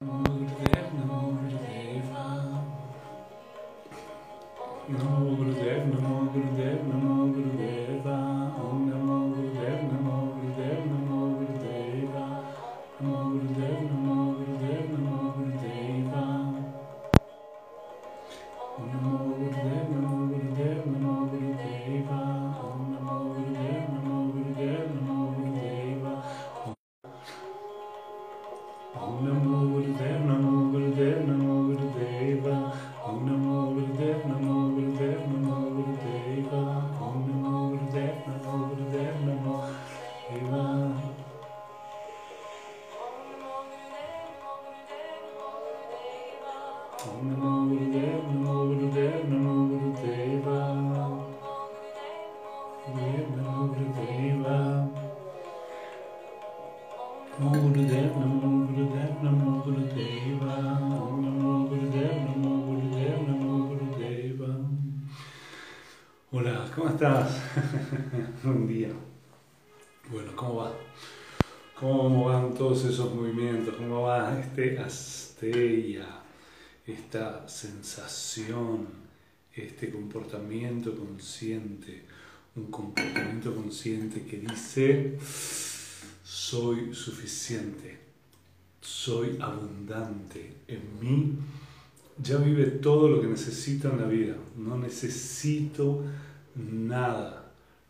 Namo Gurudev, Namo Gurudev, Namo. Sensación, este comportamiento consciente, un comportamiento consciente que dice, soy suficiente, soy abundante, en mí ya vive todo lo que necesito en la vida, no necesito nada.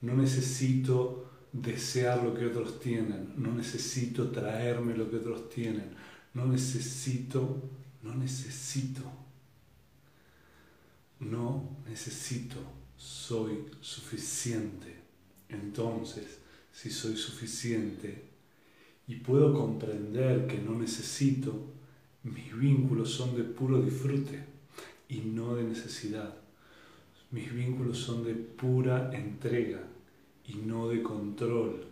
No necesito desear lo que otros tienen. No necesito traerme lo que otros tienen. No necesito, no necesito. No necesito. Soy suficiente. Entonces, si soy suficiente y puedo comprender que no necesito, mis vínculos son de puro disfrute y no de necesidad. Mis vínculos son de pura entrega y no de control.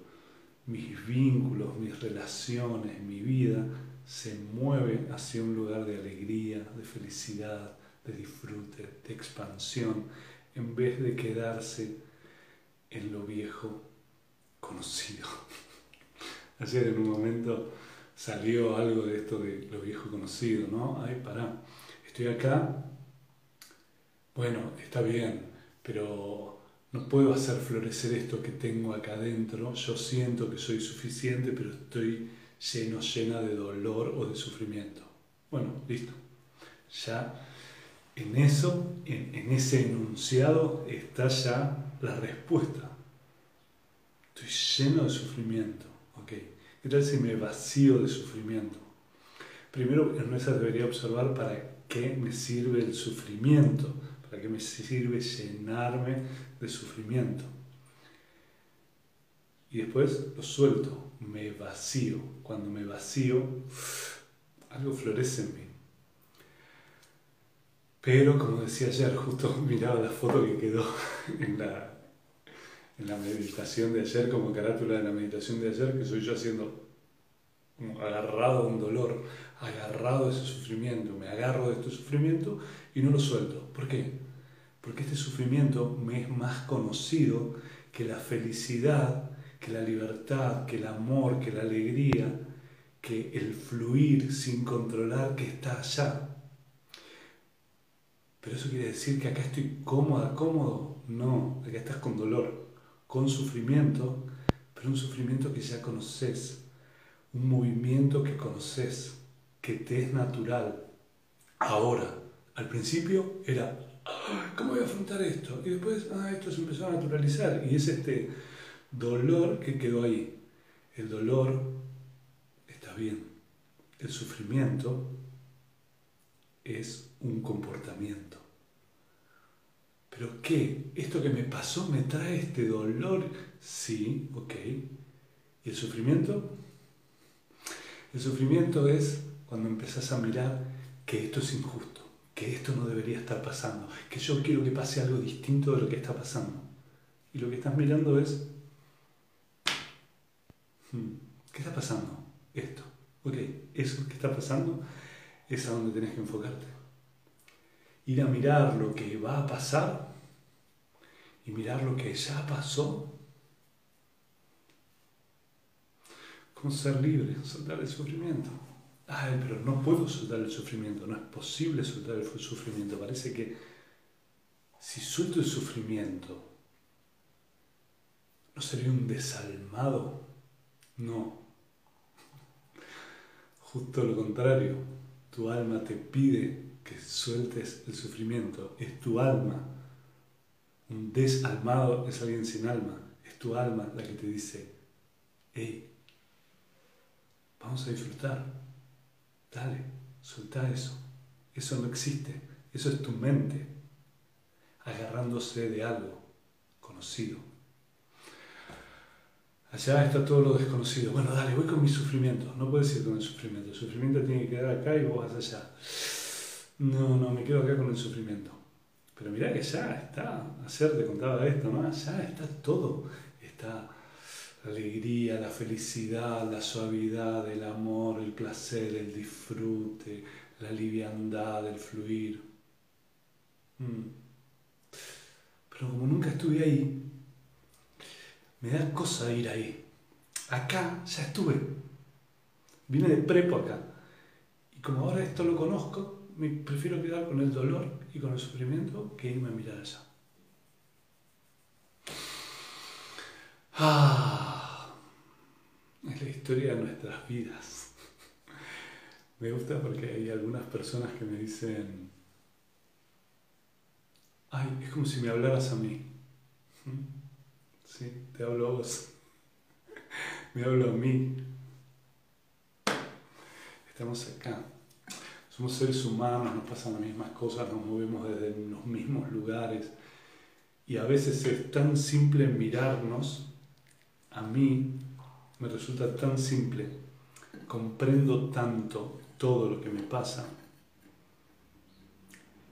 Mis vínculos, mis relaciones, mi vida se mueve hacia un lugar de alegría, de felicidad, de disfrute, de expansión, en vez de quedarse en lo viejo conocido. Ayer en un momento salió algo de esto de lo viejo conocido, ¿no? Ay, pará, estoy acá bueno, está bien, pero no puedo hacer florecer esto que tengo acá adentro. Yo siento que soy suficiente, pero estoy lleno, llena de dolor o de sufrimiento. Bueno, listo. Ya en eso, en, ese enunciado, está ya la respuesta. Estoy lleno de sufrimiento. ¿ok? ¿Qué tal si me vacío de sufrimiento? Primero, en esa debería observar para qué me sirve el sufrimiento ¿Para qué me sirve llenarme de sufrimiento? Y después lo suelto, me vacío. Cuando me vacío, algo florece en mí. Pero como decía ayer, justo miraba la foto que quedó en la, en la meditación de ayer, como carátula de la meditación de ayer, que soy yo haciendo agarrado a un dolor, agarrado a ese sufrimiento, me agarro de este sufrimiento y no lo suelto. ¿Por qué? Porque este sufrimiento me es más conocido que la felicidad, que la libertad, que el amor, que la alegría, que el fluir sin controlar que está allá. Pero eso quiere decir que acá estoy cómoda, cómodo. No, acá estás con dolor, con sufrimiento, pero un sufrimiento que ya conoces, un movimiento que conoces, que te es natural. Ahora, al principio era, ¿cómo voy a afrontar esto? Y después, ah, esto se empezó a naturalizar y es este dolor que quedó ahí. El dolor está bien, el sufrimiento es un comportamiento. ¿Pero qué? ¿Esto que me pasó me trae este dolor? Sí, ok. ¿Y el sufrimiento? El sufrimiento es cuando empezás a mirar que esto es injusto que esto no debería estar pasando, que yo quiero que pase algo distinto de lo que está pasando. Y lo que estás mirando es, hmm, ¿qué está pasando? Esto. Ok, eso que está pasando es donde tenés que enfocarte. Ir a mirar lo que va a pasar y mirar lo que ya pasó. Como ser libre, soltar el sufrimiento. ay, pero no puedo soltar el sufrimiento, no es posible soltar el sufrimiento. Parece que si suelto el sufrimiento, ¿no sería un desalmado? No. Justo lo contrario, tu alma te pide que sueltes el sufrimiento. Es tu alma. Un desalmado es alguien sin alma. Es tu alma la que te dice, hey, vamos a disfrutar. Dale, suelta eso. Eso no existe. Eso es tu mente agarrándose de algo conocido. Allá está todo lo desconocido. Bueno, dale, voy con mi sufrimiento. No puedes ir con el sufrimiento. El sufrimiento tiene que quedar acá y vos vas allá. No, no, me quedo acá con el sufrimiento. Pero mira que ya está, ayer te contaba esto, ¿no? Ya está todo. Está la alegría, la felicidad, la suavidad, el amor, el placer, el disfrute, la liviandad, el fluir. Mm. Pero como nunca estuve ahí, me da cosa ir ahí. Acá ya estuve. Vine de prepo acá. Y como ahora esto lo conozco, me prefiero quedar con el dolor y con el sufrimiento que irme a mirar allá. Ah, es la historia de nuestras vidas. Me gusta porque hay algunas personas que me dicen, ay, es como si me hablaras a mí. Sí, te hablo a vos. Me hablo a mí. Estamos acá. Somos seres humanos, nos pasan las mismas cosas, nos movemos desde los mismos lugares. Y a veces es tan simple mirarnos. A mí me resulta tan simple. Comprendo tanto todo lo que me pasa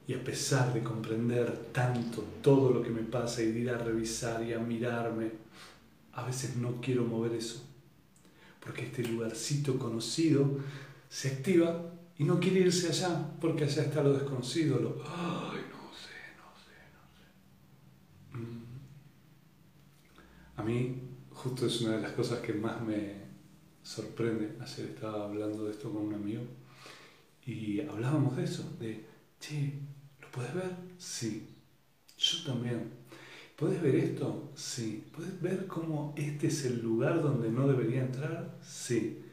y a pesar de comprender tanto todo lo que me pasa y de ir a revisar y a mirarme, a veces no quiero mover eso. Porque este lugarcito conocido se activa y no quiere irse allá, porque allá está lo desconocido, lo, ay, no sé, no sé, no sé. Mm. A mí, justo es una de las cosas que más me sorprende. Ayer estaba hablando de esto con un amigo y hablábamos de eso, de, che, ¿Puedes ver? Sí. Yo también. ¿Puedes ver esto? Sí. ¿Puedes ver cómo este es el lugar donde no debería entrar? Sí.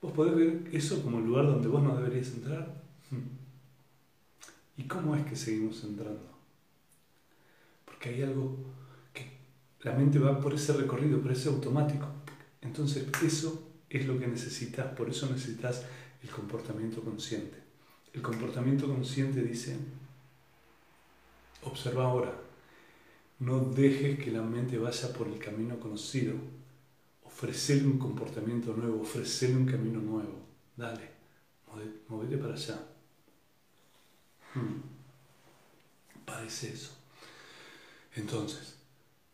¿Vos podés ver eso como el lugar donde vos no deberías entrar? Hmm. ¿Y cómo es que seguimos entrando? Porque hay algo que la mente va por ese recorrido, por ese automático. Entonces eso es lo que necesitas, por eso necesitas el comportamiento consciente. El comportamiento consciente dice, Observa ahora. No dejes que la mente vaya por el camino conocido. Ofrecele un comportamiento nuevo, ofrecele un camino nuevo. Dale, movete para allá. Hmm. Parece eso. Entonces,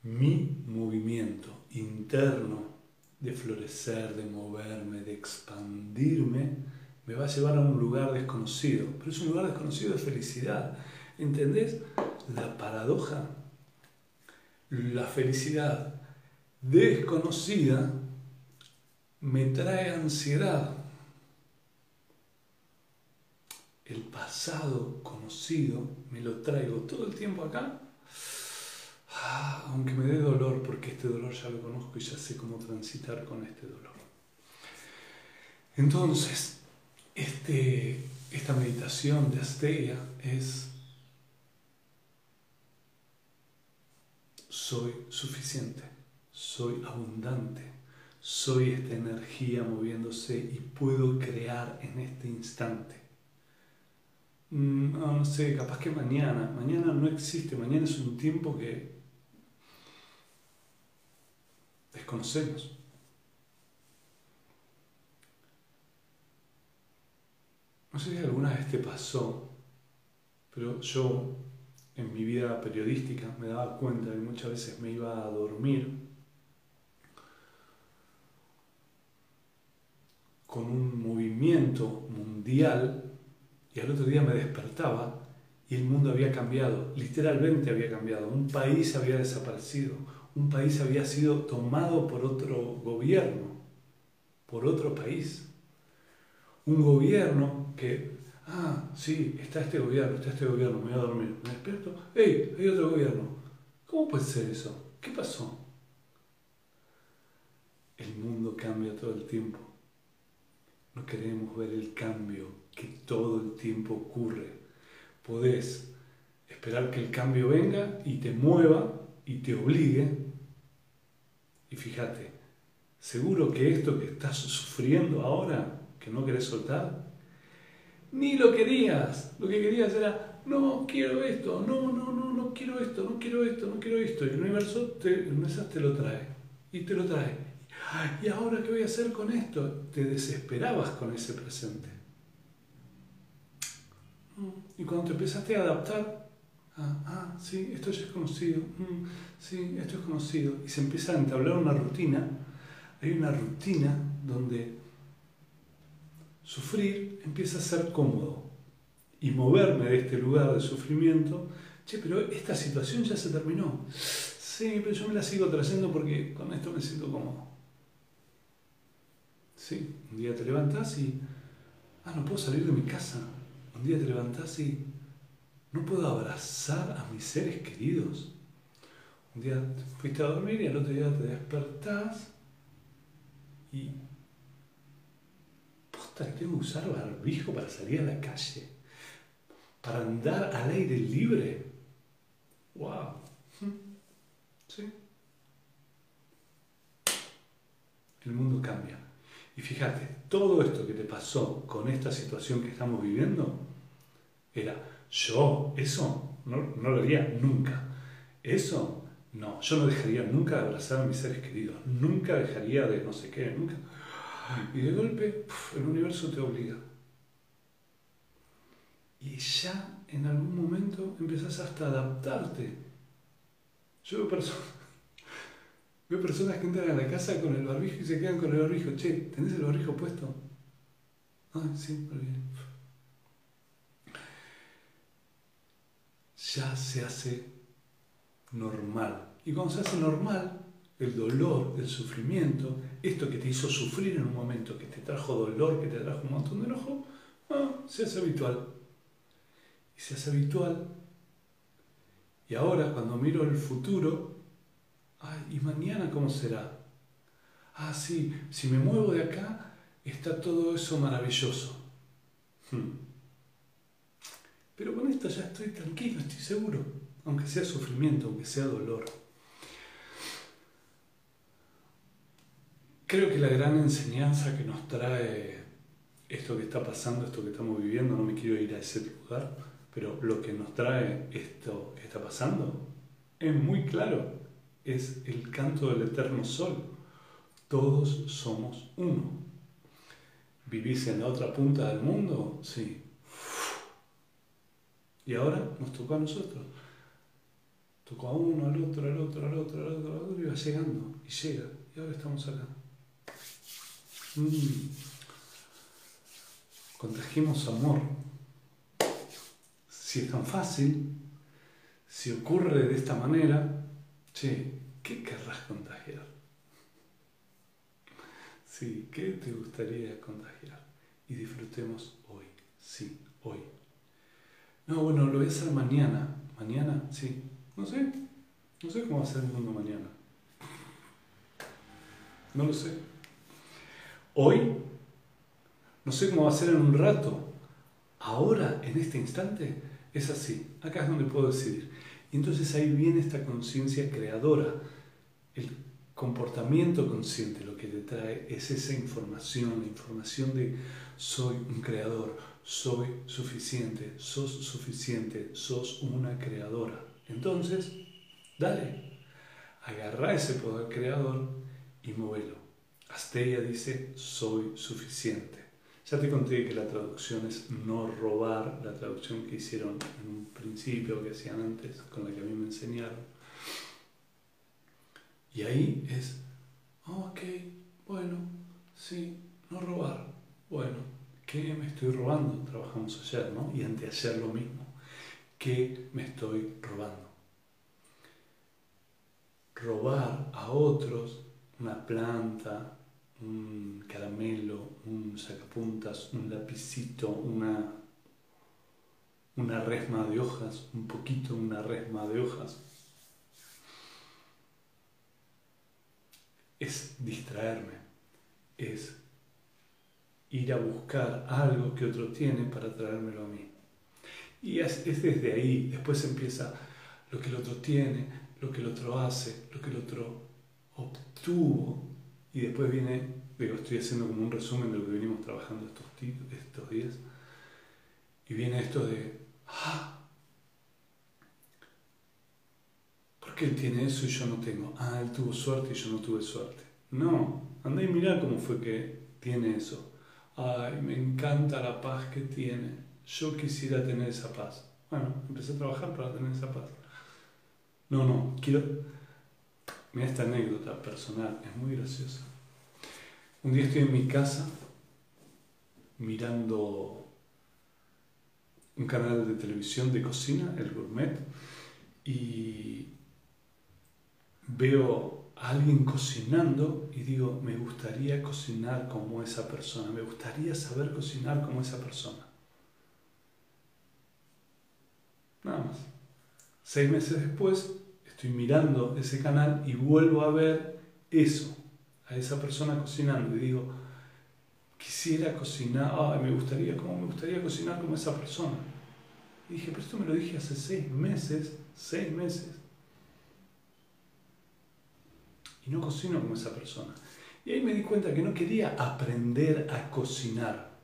mi movimiento interno de florecer, de moverme, de expandirme, me va a llevar a un lugar desconocido. Pero es un lugar desconocido de felicidad. ¿Entendés? la paradoja, la felicidad desconocida me trae ansiedad. El pasado conocido me lo traigo todo el tiempo acá, ah, aunque me dé dolor, porque este dolor ya lo conozco y ya sé cómo transitar con este dolor. Entonces, este, esta meditación de Asteria es soy suficiente, soy abundante, soy esta energía moviéndose y puedo crear en este instante. Mm, no, sé, capaz que mañana, mañana no existe, mañana es un tiempo que desconocemos. No sé si alguna vez te pasó, pero yo en mi vida periodística me daba cuenta que muchas veces me iba a dormir con un movimiento mundial y al otro día me despertaba y el mundo había cambiado, literalmente había cambiado, un país había desaparecido, un país había sido tomado por otro gobierno, por otro país. un gobierno que, ah, sí, está este gobierno, está este gobierno, me voy a dormir, me despierto, ¡hey! Hay otro gobierno. ¿Cómo puede ser eso? ¿Qué pasó? El mundo cambia todo el tiempo. No queremos ver el cambio que todo el tiempo ocurre. Podés esperar que el cambio venga y te mueva y te obligue. Y fíjate, seguro que esto que estás sufriendo ahora, que no querés soltar, ni lo querías. Lo que querías era, no, quiero esto, no, no, no, no quiero esto, no quiero esto, no quiero esto. Y el universo te, el te lo trae. Y te lo trae. ¿Y ahora qué voy a hacer con esto? Te desesperabas con ese presente. Y cuando te empezaste a adaptar, ah, ah sí, esto ya es conocido, mm, sí, esto es conocido, y se empieza a entablar una rutina, hay una rutina donde sufrir empieza a ser cómodo y moverme de este lugar de sufrimiento, che, pero esta situación ya se terminó. Sí, pero yo me la sigo trayendo porque con esto me siento cómodo. Sí, un día te levantas y, ah, no puedo salir de mi casa. Un día te levantas y no puedo abrazar a mis seres queridos. Un día fuiste a dormir y al otro día te despertás y tengo que usar barbijo para salir a la calle, para andar al aire libre. ¡Wow! ¿Sí? El mundo cambia. Y fíjate, todo esto que te pasó con esta situación que estamos viviendo, era yo, eso no, lo haría nunca. Eso, no, yo no dejaría nunca de abrazar a mis seres queridos, nunca dejaría de no sé qué, nunca. Y de golpe, el universo te obliga. Y ya en algún momento empezás hasta a adaptarte. Yo veo personas Veo personas que entran a la casa con el barbijo y se quedan con el barbijo. Che, ¿tenés el barbijo puesto? Ah, sí, bien. Ya se hace normal. Y cuando se hace normal, el dolor, el sufrimiento, esto que te hizo sufrir en un momento, que te trajo dolor, que te trajo un montón de enojo, ah, se hace habitual. Y se hace habitual. Y ahora, cuando miro el futuro, Ay, ¿y mañana cómo será? Ah, sí, si me muevo de acá, está todo eso maravilloso. Hmm. Pero con esto ya estoy tranquilo, estoy seguro, aunque sea sufrimiento, aunque sea dolor. Creo que la gran enseñanza que nos trae esto que está pasando, esto que estamos viviendo, no me quiero ir a ese lugar, pero lo que nos trae esto que está pasando es muy claro es el canto del eterno sol. Todos somos uno. ¿Vivís en la otra punta del mundo? Sí. Y ahora nos tocó a nosotros. Tocó a uno, al otro, al otro, al otro, al otro, al otro, y va llegando, y llega. Y ahora estamos acá. Mm. Contagiemos amor. Si es tan fácil, si ocurre de esta manera, che, ¿qué querrás contagiar? Sí, ¿qué te gustaría contagiar? Y disfrutemos hoy, sí, hoy. No, bueno, lo voy a hacer mañana. Mañana, sí. No sé. No sé cómo va a ser el mundo mañana. No lo sé. Hoy, no sé cómo va a ser en un rato. Ahora, en este instante, es así. Acá es donde puedo decidir. Y entonces ahí viene esta conciencia creadora. El comportamiento consciente lo que te trae es esa información, la información de soy un creador, soy suficiente, sos suficiente, sos una creadora. Entonces, dale, agarra ese poder creador y móvelo. Asteya dice, soy suficiente. Ya te conté que la traducción es no robar, la traducción que hicieron en un principio, que hacían antes, con la que a mí me enseñaron. Y ahí es, ok, bueno, sí, no robar. Bueno, ¿qué me estoy robando? Trabajamos ayer, ¿no? Y anteayer lo mismo. ¿Qué me estoy robando? Robar a otros una planta, un caramelo, un sacapuntas, un lapicito, una, una resma de hojas, un poquito una resma de hojas. Es distraerme, es ir a buscar algo que otro tiene para traérmelo a mí. Y es, es desde ahí, después empieza lo que el otro tiene, lo que el otro hace, lo que el otro obtuvo, y después viene, digo, estoy haciendo como un resumen de lo que venimos trabajando estos, estos días, y viene esto de, ah, ¿por qué él tiene eso y yo no tengo? Ah, él tuvo suerte y yo no tuve suerte. No, anda y mira cómo fue que tiene eso. Ay, me encanta la paz que tiene. Yo quisiera tener esa paz. Bueno, empecé a trabajar para tener esa paz. No, no, quiero... Mira esta anécdota personal, es muy graciosa. Un día estoy en mi casa mirando un canal de televisión de cocina, el gourmet, y veo a alguien cocinando y digo, me gustaría cocinar como esa persona, me gustaría saber cocinar como esa persona. Nada más. Seis meses después estoy mirando ese canal y vuelvo a ver eso, a esa persona cocinando y digo, quisiera cocinar, me gustaría, ¿cómo me gustaría cocinar como esa persona? Dije, pero esto me lo dije hace seis meses, seis meses. Y no cocino como esa persona. Y ahí me di cuenta que no quería aprender a cocinar,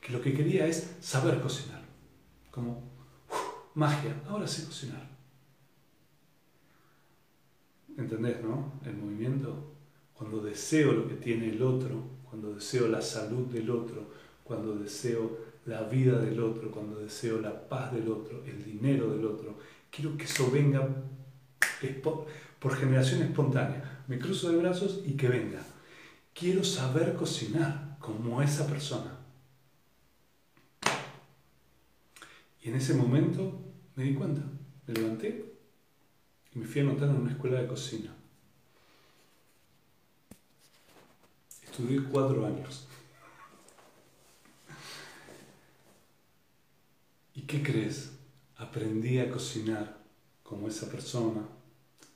que lo que quería es saber cocinar, como magia, ahora sé cocinar. ¿Entendés, no? El movimiento. Cuando deseo lo que tiene el otro, cuando deseo la salud del otro, cuando deseo la vida del otro, cuando deseo la paz del otro, el dinero del otro, quiero que eso venga por generación espontánea. Me cruzo de brazos y que venga. Quiero saber cocinar como esa persona. Y en ese momento me di cuenta, me levanté me fui a anotar en una escuela de cocina. Estudié cuatro años. ¿Y qué crees? Aprendí a cocinar como esa persona,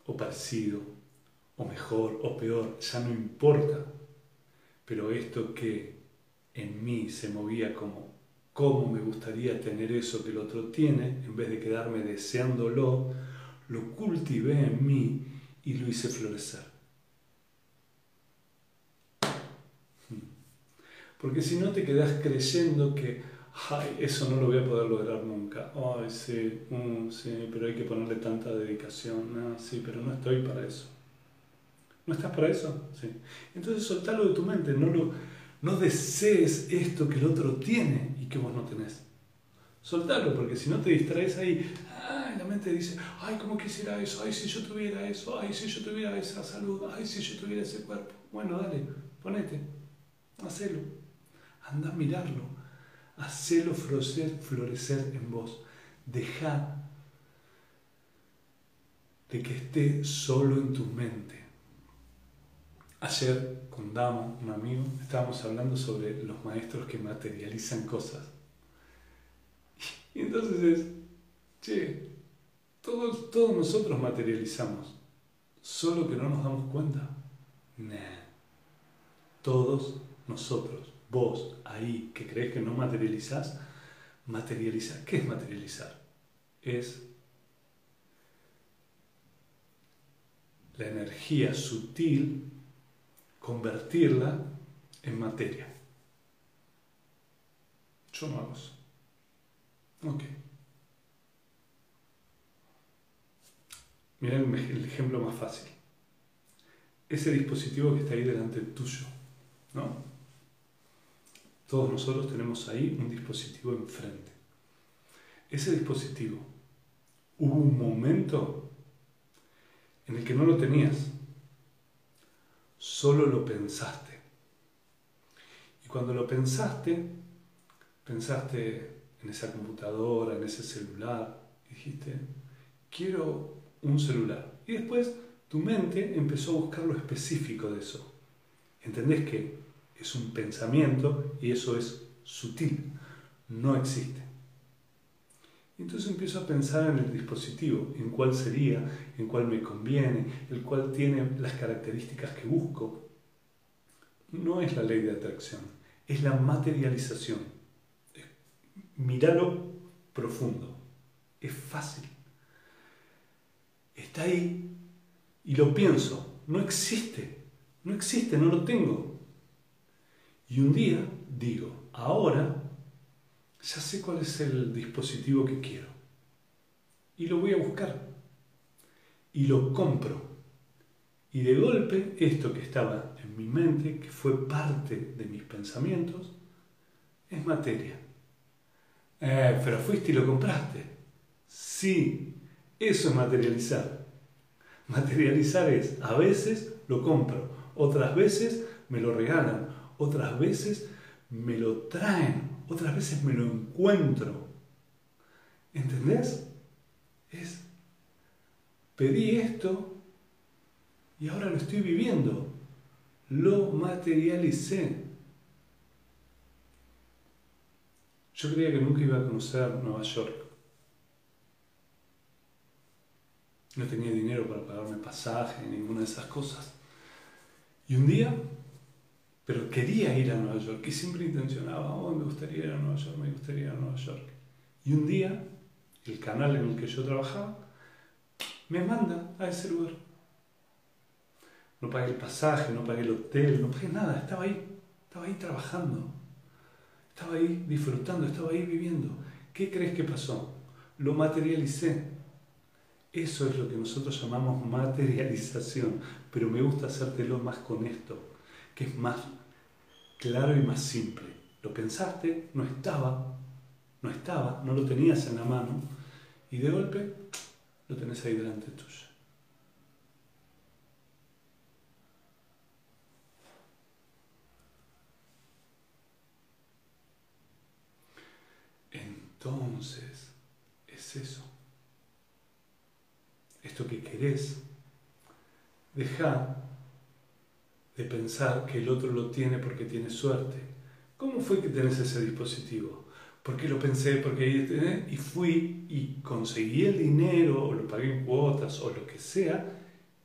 o parecido, o mejor, o peor, ya no importa. Pero esto que en mí se movía como cómo me gustaría tener eso que el otro tiene, en vez de quedarme deseándolo, lo cultivé en mí y lo hice florecer. Porque si no te quedas creyendo que, eso no lo voy a poder lograr nunca. Ay, sí, mm, sí, pero hay que ponerle tanta dedicación. No, sí, pero no estoy para eso. ¿No estás para eso? Sí. Entonces soltalo de tu mente, no, lo, no desees esto que el otro tiene y que vos no tenés. Soltalo, porque si no te distraes ahí, la mente dice, ay, ¿cómo quisiera eso? Ay, si yo tuviera eso, ay, si yo tuviera esa salud, ay, si yo tuviera ese cuerpo. Bueno, dale, ponete, hacelo, anda a mirarlo, hacelo florecer, florecer en vos. Deja de que esté solo en tu mente. Ayer con Dama, un amigo, estábamos hablando sobre los maestros que materializan cosas. Y entonces es, che, todos, todos nosotros materializamos, solo que no nos damos cuenta. Nah. Todos nosotros, vos ahí que crees que no materializás, materializar. ¿Qué es materializar? Es la energía sutil, convertirla en materia. Yo no hago eso. Ok. Miren el ejemplo más fácil. Ese dispositivo que está ahí delante tuyo, ¿no? Todos nosotros tenemos ahí un dispositivo enfrente. Ese dispositivo, hubo un momento en el que no lo tenías, solo lo pensaste. Y cuando lo pensaste, pensaste en esa computadora, en ese celular, dijiste, quiero un celular. Y después tu mente empezó a buscar lo específico de eso. entendés que es un pensamiento y eso es sutil, no existe. Entonces empiezo a pensar en el dispositivo, en cuál sería, en cuál me conviene, el cual tiene las características que busco. No es la ley de atracción, es la materialización. Míralo profundo, es fácil. Está ahí y lo pienso, no existe, no existe, no lo tengo. Y un día digo, ahora ya sé cuál es el dispositivo que quiero. Y lo voy a buscar. Y lo compro. Y de golpe, esto que estaba en mi mente, que fue parte de mis pensamientos, es materia. Eh, pero fuiste y lo compraste. Sí, eso es materializar. Materializar es, a veces lo compro, otras veces me lo regalan, otras veces me lo traen, otras veces me lo encuentro. ¿Entendés? Es, pedí esto y ahora lo estoy viviendo. Lo materialicé. Yo creía que nunca iba a conocer Nueva York. No tenía dinero para pagarme pasaje, ninguna de esas cosas. Y un día pero quería ir a Nueva York y siempre intencionaba, oh, me gustaría ir a Nueva York, me gustaría ir a Nueva York. Y un día, el canal en el que yo trabajaba me manda a ese lugar. No pagué el pasaje, no pagué el hotel, no pagué nada, estaba ahí, estaba ahí trabajando, estaba ahí disfrutando, estaba ahí viviendo. ¿Qué crees que pasó? Lo materialicé. Eso es lo que nosotros llamamos materialización, pero me gusta hacértelo más con esto que es más claro y más simple. Lo pensaste, no estaba, no estaba, no lo tenías en la mano y de golpe lo tenés ahí delante tuyo. Entonces, es eso. Esto que querés, deja de pensar que el otro lo tiene porque tiene suerte. ¿Cómo fue que tenés ese dispositivo? Porque lo pensé, porque y fui y conseguí el dinero, o lo pagué en cuotas, o lo que sea,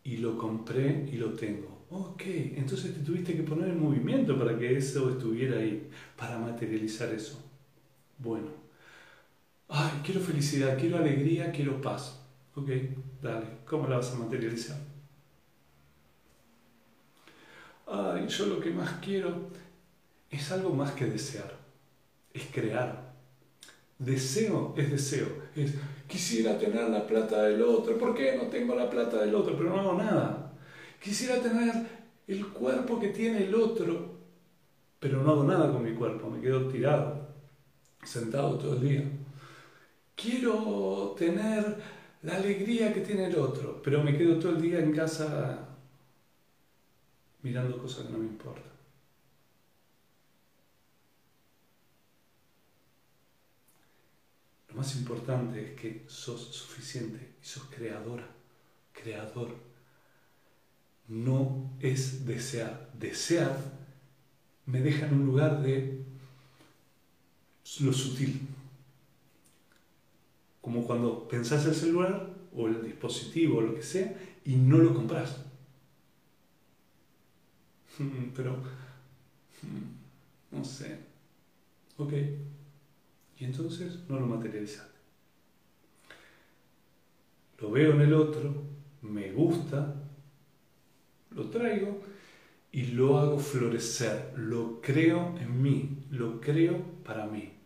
y lo compré y lo tengo. Ok, entonces te tuviste que poner en movimiento para que eso estuviera ahí, para materializar eso. Bueno, ay, quiero felicidad, quiero alegría, quiero paz. Ok, dale, ¿cómo la vas a materializar? ay, yo lo que más quiero es algo más que desear, es crear. Deseo es deseo, es quisiera tener la plata del otro, ¿por qué no tengo la plata del otro? Pero no hago nada. Quisiera tener el cuerpo que tiene el otro, pero no hago nada con mi cuerpo, me quedo tirado, sentado todo el día. Quiero tener la alegría que tiene el otro, pero me quedo todo el día en casa mirando cosas que no me importan. Lo más importante es que sos suficiente y sos creadora, creador. No es desear. Desear me deja en un lugar de lo sutil. Como cuando pensás el celular o el dispositivo o lo que sea y no lo compras. pero no sé. Ok. Y entonces no lo materializaste. Lo veo en el otro, me gusta, lo traigo y lo hago florecer. Lo creo en mí, lo creo para mí.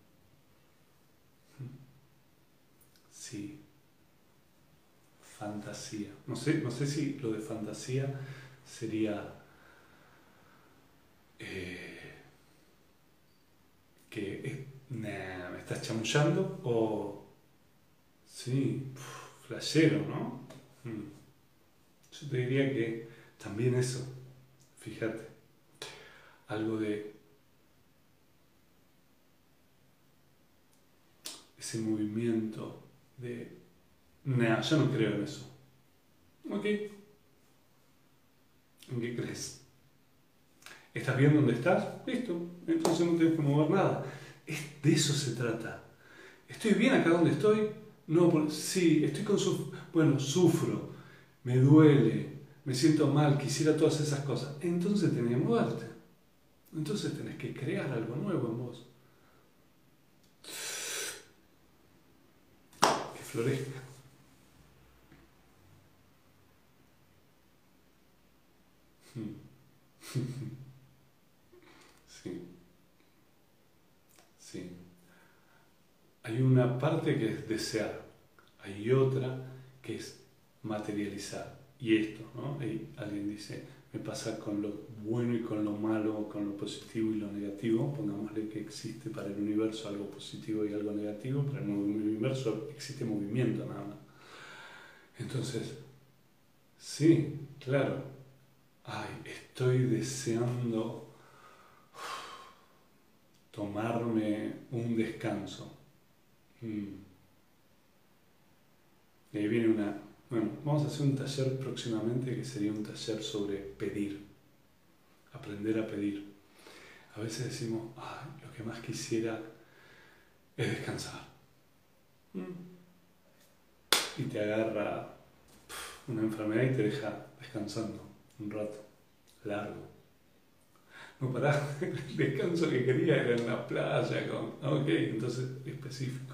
Sí. Fantasía. No sé, no sé si lo de fantasía sería eh, que me estás chamullando o sí, flashero, ¿no? Mm. Yo te diría que también eso, fíjate, algo de ese movimiento de, nah, yo no creo en eso. Ok, ¿en qué crees? ¿Estás bien donde estás? Listo, entonces no tienes que mover nada. Es, de eso se trata. ¿Estoy bien acá donde estoy? No, sí, estoy con su... Bueno, sufro, me duele, me siento mal, quisiera todas esas cosas. Entonces tenés que moverte. Entonces tenés que crear algo nuevo en vos. Que florezca. Sí. Sí. Hay una parte que es desear, hay otra que es materializar. Y esto, ¿no? alguien dice, me pasa con lo bueno y con lo malo, con lo positivo y lo negativo. Pongámosle que existe para el universo algo positivo y algo negativo, para el universo existe movimiento nada más. Entonces, sí, claro, ay, estoy deseando tomarme un descanso. Mm. Y ahí viene una... Bueno, vamos a hacer un taller próximamente que sería un taller sobre pedir, aprender a pedir. A veces decimos, ay, lo que más quisiera es descansar. Mm. Y te agarra una enfermedad y te deja descansando un rato largo. No pará, el descanso que quería era en la playa, con, ok, entonces específico.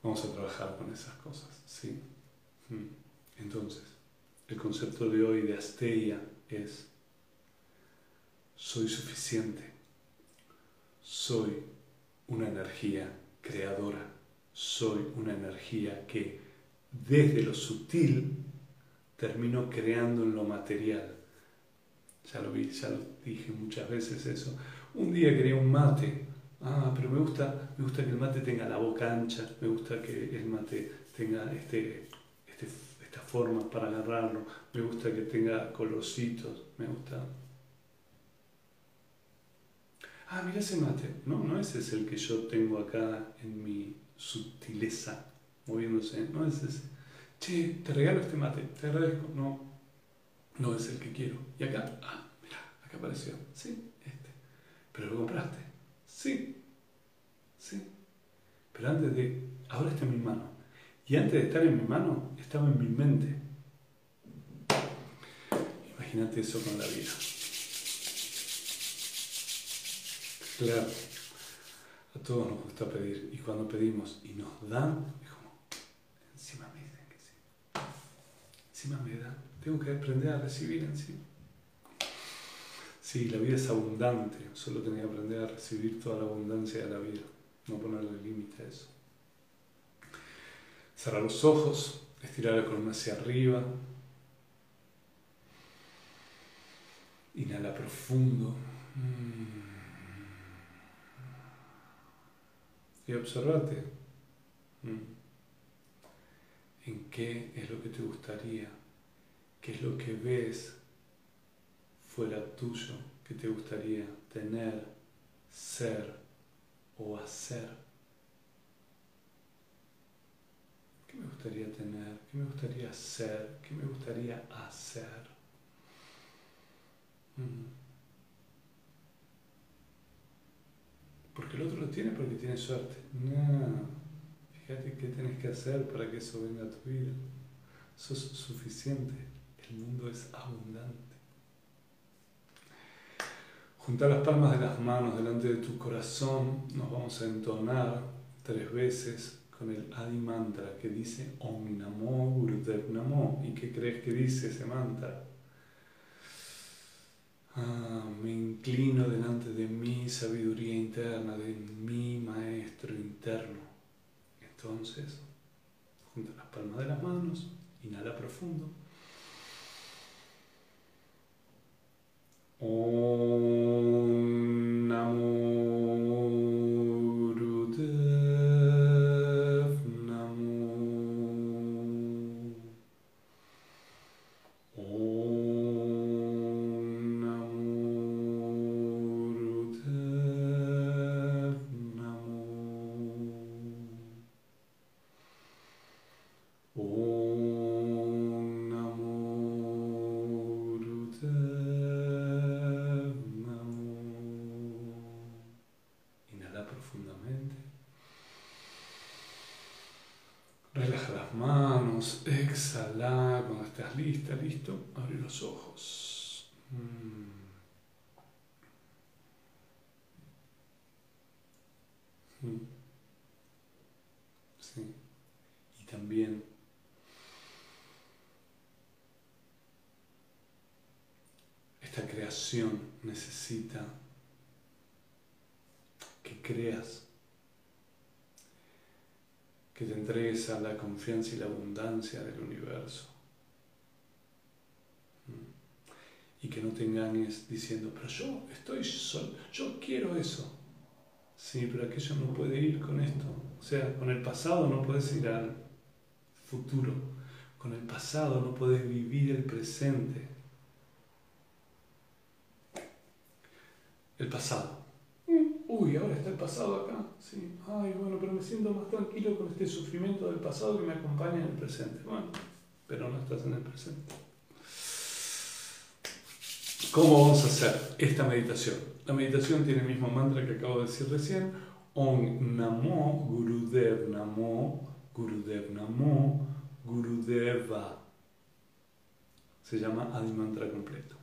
Vamos a trabajar con esas cosas, sí. Mm. Entonces, el concepto de hoy de Asteia es soy suficiente, soy una energía creadora, soy una energía que desde lo sutil termino creando en lo material. Ya lo vi, ya lo dije muchas veces eso. Un día quería un mate. Ah, pero me gusta, me gusta que el mate tenga la boca ancha, me gusta que el mate tenga este, este, esta forma para agarrarlo, me gusta que tenga colorcitos, me gusta. Ah, mira ese mate. No, no ese es el que yo tengo acá en mi sutileza, moviéndose, no es ese che, te regalo este mate, te agradezco. No, no es el que quiero. Y acá, ah, mira, acá apareció. Sí, este. Pero lo compraste. Sí, sí. Pero antes de, ahora está en mi mano. Y antes de estar en mi mano, estaba en mi mente. Imagínate eso con la vida. Claro, a todos nos gusta pedir y cuando pedimos y nos dan, encima me da. Tengo que aprender a recibir encima. Sí, la vida es abundante, solo tenía que aprender a recibir toda la abundancia de la vida, no ponerle límite a eso. Cerrar los ojos, estirar la columna hacia arriba. Inhala profundo. Y observate. ¿En qué es lo que te gustaría? ¿Qué es lo que ves fuera tuyo que te gustaría tener, ser o hacer? ¿Qué me gustaría tener? ¿Qué me gustaría ser? ¿Qué me gustaría hacer? Mm. Porque el otro lo tiene porque tiene suerte. No. Fíjate qué tienes que hacer para que eso venga a tu vida. Eso es suficiente. El mundo es abundante. Junta las palmas de las manos delante de tu corazón. Nos vamos a entonar tres veces con el Adi Mantra que dice Om Namo Gurudev Namo. ¿Y qué crees que dice ese mantra? Ah, me inclino delante de mi sabiduría interna, de mi maestro interno entonces, junta las palmas de las manos, inhala profundo. Om Relaja las manos, exhala. Cuando estás lista, listo, abre los ojos. Mm. Mm. Sí. Y también esta creación necesita que creas que te entregues a la confianza y la abundancia del universo. Mm. Y que no te engañes diciendo, pero yo estoy solo, yo quiero eso. Sí, pero aquello no puede ir con esto. O sea, con el pasado no puedes ir al futuro. Con el pasado no puedes vivir el presente. El pasado uy, ahora está el pasado acá, sí, ay, bueno, pero me siento más tranquilo con este sufrimiento del pasado que me acompaña en el presente. Bueno, pero no estás en el presente. ¿Cómo vamos a hacer esta meditación? La meditación tiene el mismo mantra que acabo de decir recién, Om Namo Gurudev Namo Gurudev Namo Gurudeva. Se llama Adi Mantra completo.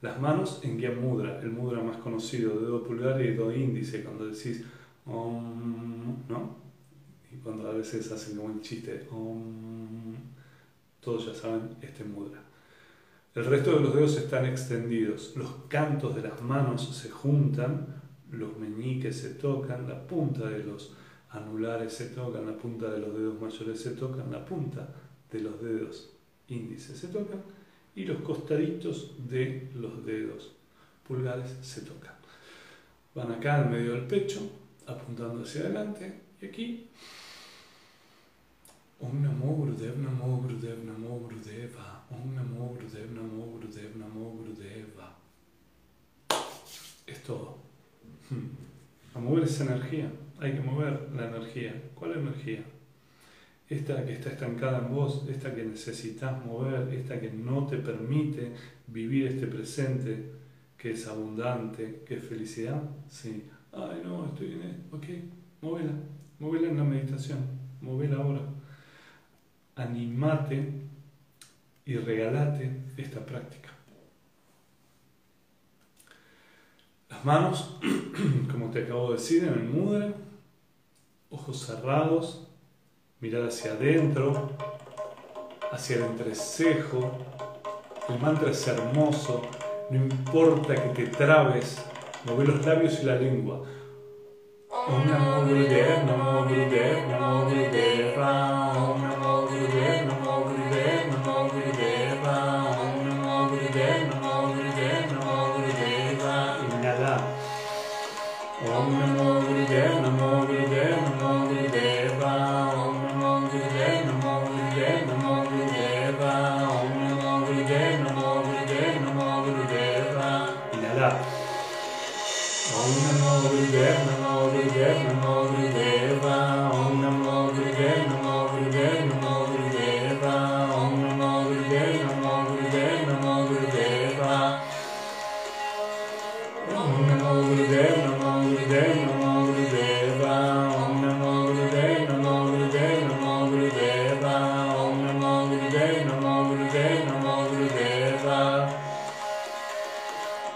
Las manos en guía mudra, el mudra más conocido, dedo pulgar y dedo índice, cuando decís om, ¿no? Y cuando a veces hacen como el chiste, om, todos ya saben este mudra. El resto de los dedos están extendidos, los cantos de las manos se juntan, los meñiques se tocan, la punta de los anulares se tocan, la punta de los dedos mayores se tocan, la punta de los dedos índices se tocan y los costaditos de los dedos pulgares se tocan. Van acá al medio del pecho, apuntando hacia adelante, y aquí. Om Namo Gurudev Namo Gurudev Namo Gurudeva. Om Namo Gurudev Namo Gurudev Namo Gurudeva. Es todo. A mover esa energía. Hay que mover la energía. ¿Cuál energía? Esta que está estancada en vos, esta que necesitas mover, esta que no te permite vivir este presente que es abundante, que es felicidad, sí. Ay, no, estoy en. Ok, móvela, móvela en la meditación, móvela ahora. Animate y regalate esta práctica. Las manos, como te acabo de decir, en el mudra, ojos cerrados, mirar hacia adentro, hacia el entrecejo. El mantra es hermoso, no importa que te trabes, mueve los labios y la lengua. Om Namo Gurudev, Namo Gurudev, Namo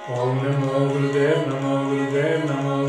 Om Namo Gurudev Namo Gurudev Namo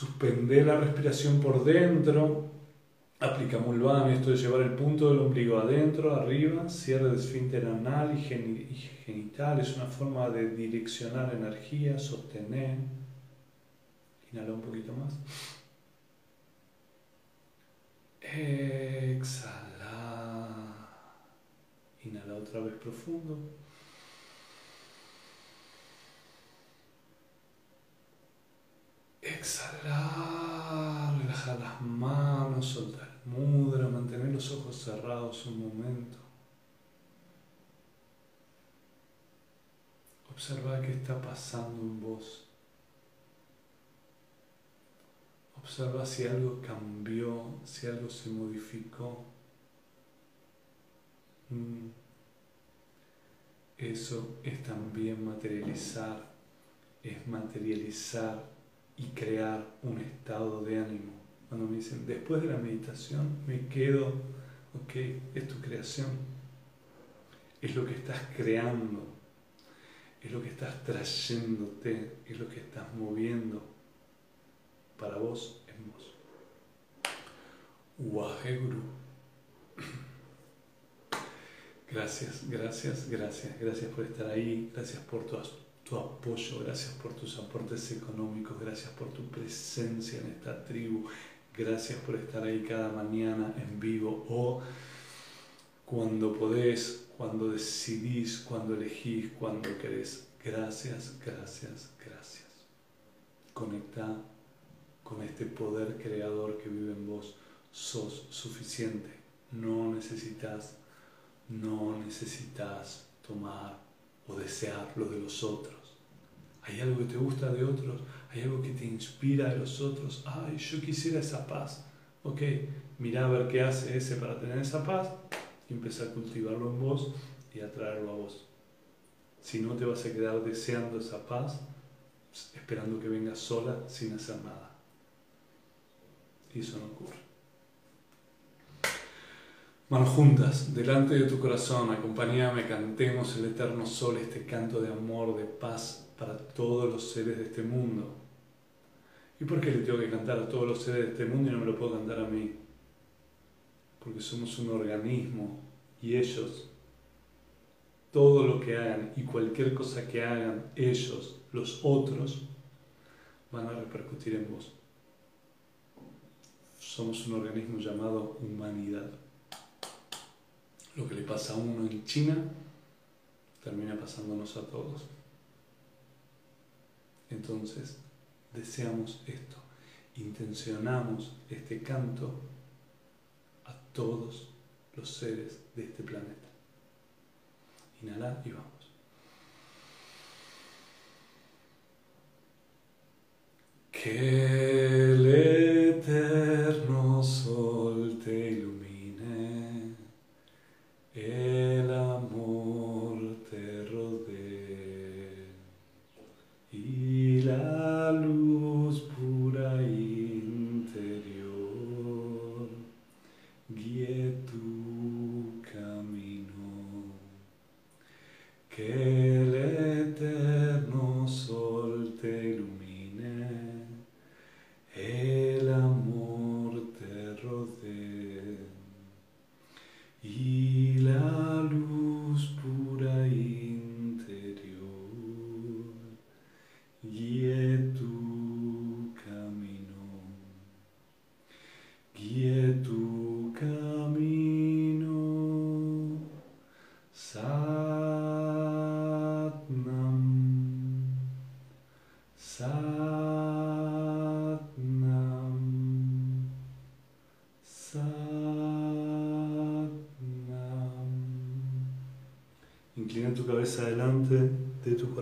Suspender la respiración por dentro. Aplica Mulvami, esto de llevar el punto del ombligo adentro, arriba, cierre de esfínter anal y, y genital. Es una forma de direccionar energía, sostener. Inhala un poquito más. Exhala. Inhala otra vez profundo. Exhalar, relajar las manos, soltar el mudra, mantener los ojos cerrados un momento. Observa qué está pasando en vos. Observa si algo cambió, si algo se modificó. Mm. Eso es también materializar, es materializar y crear un estado de ánimo. Cuando me dicen, después de la meditación me quedo, ok, es tu creación, es lo que estás creando, es lo que estás trayéndote, es lo que estás moviendo para vos en vos. Waheguru. Gracias, gracias, gracias, gracias por estar ahí, gracias por tu, tu apoyo, gracias por tus aportes económicos, gracias por tu presencia en esta tribu, gracias por estar ahí cada mañana en vivo o cuando podés, cuando decidís, cuando elegís, cuando querés. Gracias, gracias, gracias. Conecta con este poder creador que vive en vos. Sos suficiente. No necesitas, no necesitas tomar o desear lo de los otros. ¿Hay algo que te gusta de otros? ¿Hay algo que te inspira de los otros? Ay, yo quisiera esa paz. Ok, mira a ver qué hace ese para tener esa paz y empezar a cultivarlo en vos y atraerlo a vos. Si no te vas a quedar deseando esa paz, esperando que venga sola sin hacer nada. Y eso no ocurre. Manos juntas, delante de tu corazón, acompáñame, cantemos el eterno sol, este canto de amor, de paz para todos los seres de este mundo. ¿Y por qué le tengo que cantar a todos los seres de este mundo y no me lo puedo cantar a mí? Porque somos un organismo y ellos, todo lo que hagan y cualquier cosa que hagan ellos, los otros, van a repercutir en vos. Somos un organismo llamado humanidad. Lo que le pasa a uno en China termina pasándonos a todos. Entonces, deseamos esto, intencionamos este canto a todos los seres de este planeta. Inhala y vamos. Que el eterno sol te ilumine,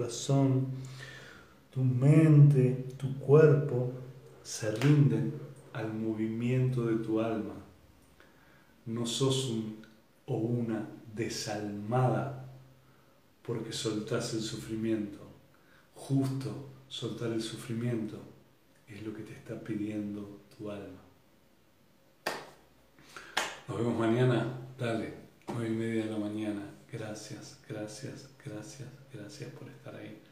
corazón, tu mente, tu cuerpo se rinden al movimiento de tu alma. No sos un o una desalmada porque soltás el sufrimiento. Justo soltar el sufrimiento es lo que te está pidiendo tu alma. Nos vemos mañana. Dale, nueve y media de la mañana. Gracias, gracias, gracias, gracias por estar ahí.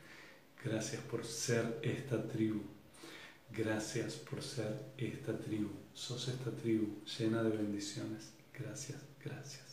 Gracias por ser esta tribu. Gracias por ser esta tribu. Sos esta tribu llena de bendiciones. Gracias, gracias.